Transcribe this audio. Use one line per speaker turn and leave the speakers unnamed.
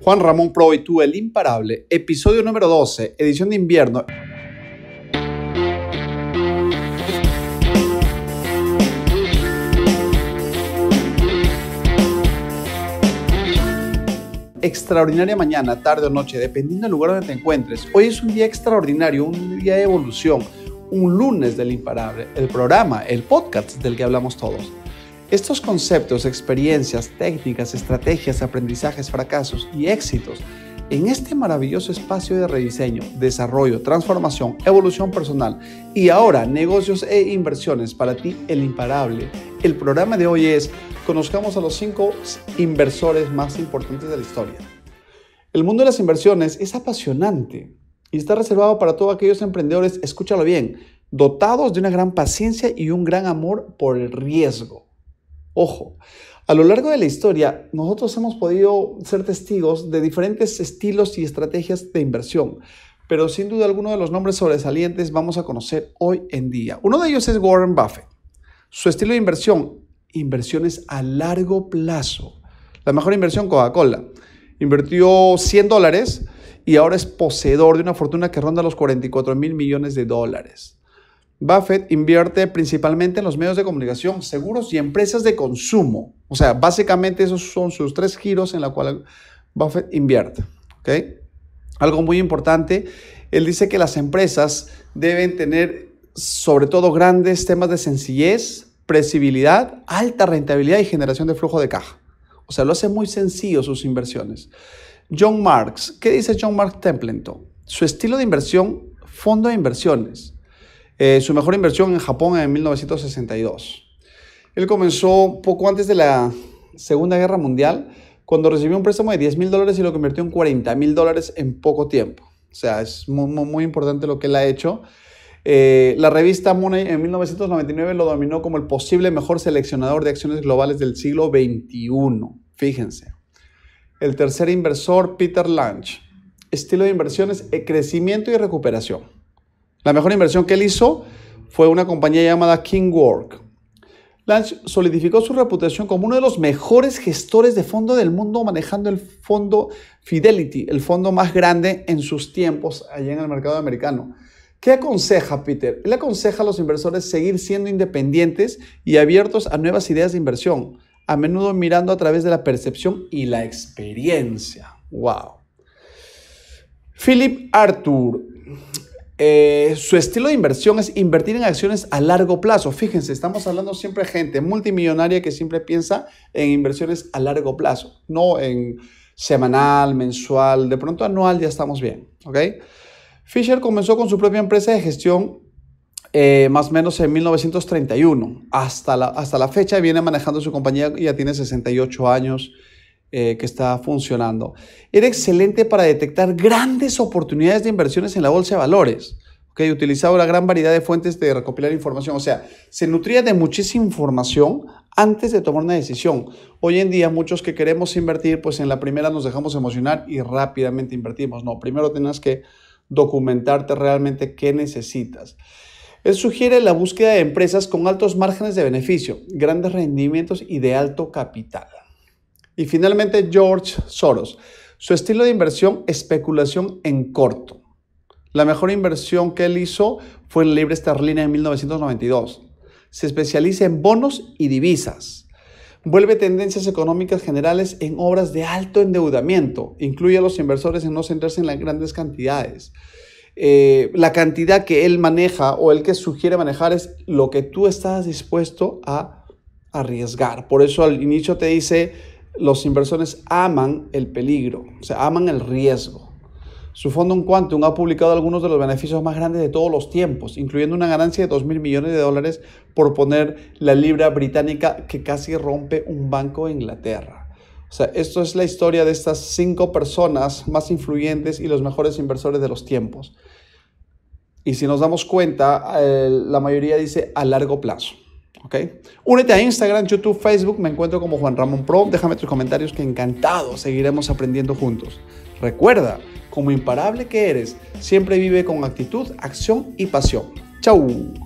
Juan Ramón Pro y tú, el imparable, episodio número 12, edición de invierno. extraordinaria mañana, tarde o noche, dependiendo del lugar donde te encuentres. Hoy es un día extraordinario, un día de evolución, un lunes del imparable, el programa, el podcast del que hablamos todos. Estos conceptos, experiencias, técnicas, estrategias, aprendizajes, fracasos y éxitos en este maravilloso espacio de rediseño, desarrollo, transformación, evolución personal y ahora negocios e inversiones para ti, el imparable. El programa de hoy es Conozcamos a los cinco inversores más importantes de la historia. El mundo de las inversiones es apasionante y está reservado para todos aquellos emprendedores, escúchalo bien, dotados de una gran paciencia y un gran amor por el riesgo. Ojo, a lo largo de la historia nosotros hemos podido ser testigos de diferentes estilos y estrategias de inversión, pero sin duda alguno de los nombres sobresalientes vamos a conocer hoy en día. Uno de ellos es Warren Buffett. Su estilo de inversión, inversiones a largo plazo. La mejor inversión, Coca-Cola. Invirtió 100 dólares y ahora es poseedor de una fortuna que ronda los 44 mil millones de dólares. Buffett invierte principalmente en los medios de comunicación, seguros y empresas de consumo. O sea, básicamente esos son sus tres giros en los cuales Buffett invierte. ¿okay? Algo muy importante, él dice que las empresas deben tener sobre todo grandes temas de sencillez, previsibilidad, alta rentabilidad y generación de flujo de caja. O sea, lo hace muy sencillo sus inversiones. John Marks, ¿qué dice John Marks Templeton? Su estilo de inversión, fondo de inversiones eh, su mejor inversión en Japón en 1962. Él comenzó poco antes de la Segunda Guerra Mundial, cuando recibió un préstamo de 10 mil dólares y lo convirtió en 40 mil dólares en poco tiempo. O sea, es muy, importante lo que él ha hecho. Eh, la revista Money en 1999 lo dominó como el posible mejor seleccionador de acciones globales del siglo XXI. Fíjense. El tercer inversor, Peter Lange. Estilo de inversiones, eh, crecimiento y recuperación. La mejor inversión que él hizo fue una compañía llamada Kingwork. Lance solidificó su reputación como uno de los mejores gestores de fondo del mundo manejando el fondo Fidelity, el fondo más grande en sus tiempos allá en el mercado americano. ¿Qué aconseja Peter? Él aconseja a los inversores seguir siendo independientes y abiertos a nuevas ideas de inversión, a menudo mirando a través de la percepción y la experiencia. ¡Wow! Philip Arthur eh, su estilo de inversión es invertir en acciones a largo plazo. Fíjense, estamos hablando siempre de gente multimillonaria que siempre piensa en inversiones a largo plazo, no en semanal, mensual, de pronto anual ya estamos bien. ¿ok? Fisher comenzó con su propia empresa de gestión eh, más o menos en 1931. Hasta la, hasta la fecha viene manejando su compañía, ya tiene 68 años. Eh, que está funcionando. Era excelente para detectar grandes oportunidades de inversiones en la bolsa de valores. Okay, utilizaba una gran variedad de fuentes de recopilar información. O sea, se nutría de muchísima información antes de tomar una decisión. Hoy en día, muchos que queremos invertir, pues en la primera nos dejamos emocionar y rápidamente invertimos. No, primero tienes que documentarte realmente qué necesitas. Él sugiere la búsqueda de empresas con altos márgenes de beneficio, grandes rendimientos y de alto capital. Y finalmente George Soros. Su estilo de inversión, especulación en corto. La mejor inversión que él hizo fue en libre esterlina en 1992. Se especializa en bonos y divisas. Vuelve tendencias económicas generales en obras de alto endeudamiento. Incluye a los inversores en no centrarse en las grandes cantidades. Eh, la cantidad que él maneja o el que sugiere manejar es lo que tú estás dispuesto a arriesgar. Por eso al inicio te dice los inversores aman el peligro, o sea, aman el riesgo. Su fondo en Quantum ha publicado algunos de los beneficios más grandes de todos los tiempos, incluyendo una ganancia de 2 mil millones de dólares por poner la libra británica que casi rompe un banco de Inglaterra. O sea, esto es la historia de estas cinco personas más influyentes y los mejores inversores de los tiempos. Y si nos damos cuenta, eh, la mayoría dice a largo plazo. Únete a Instagram, YouTube, Facebook, me encuentro como Juan Ramón Pro. Déjame tus comentarios que encantado seguiremos aprendiendo juntos. Recuerda, como imparable que eres, siempre vive con actitud, acción y pasión. ¡Chao!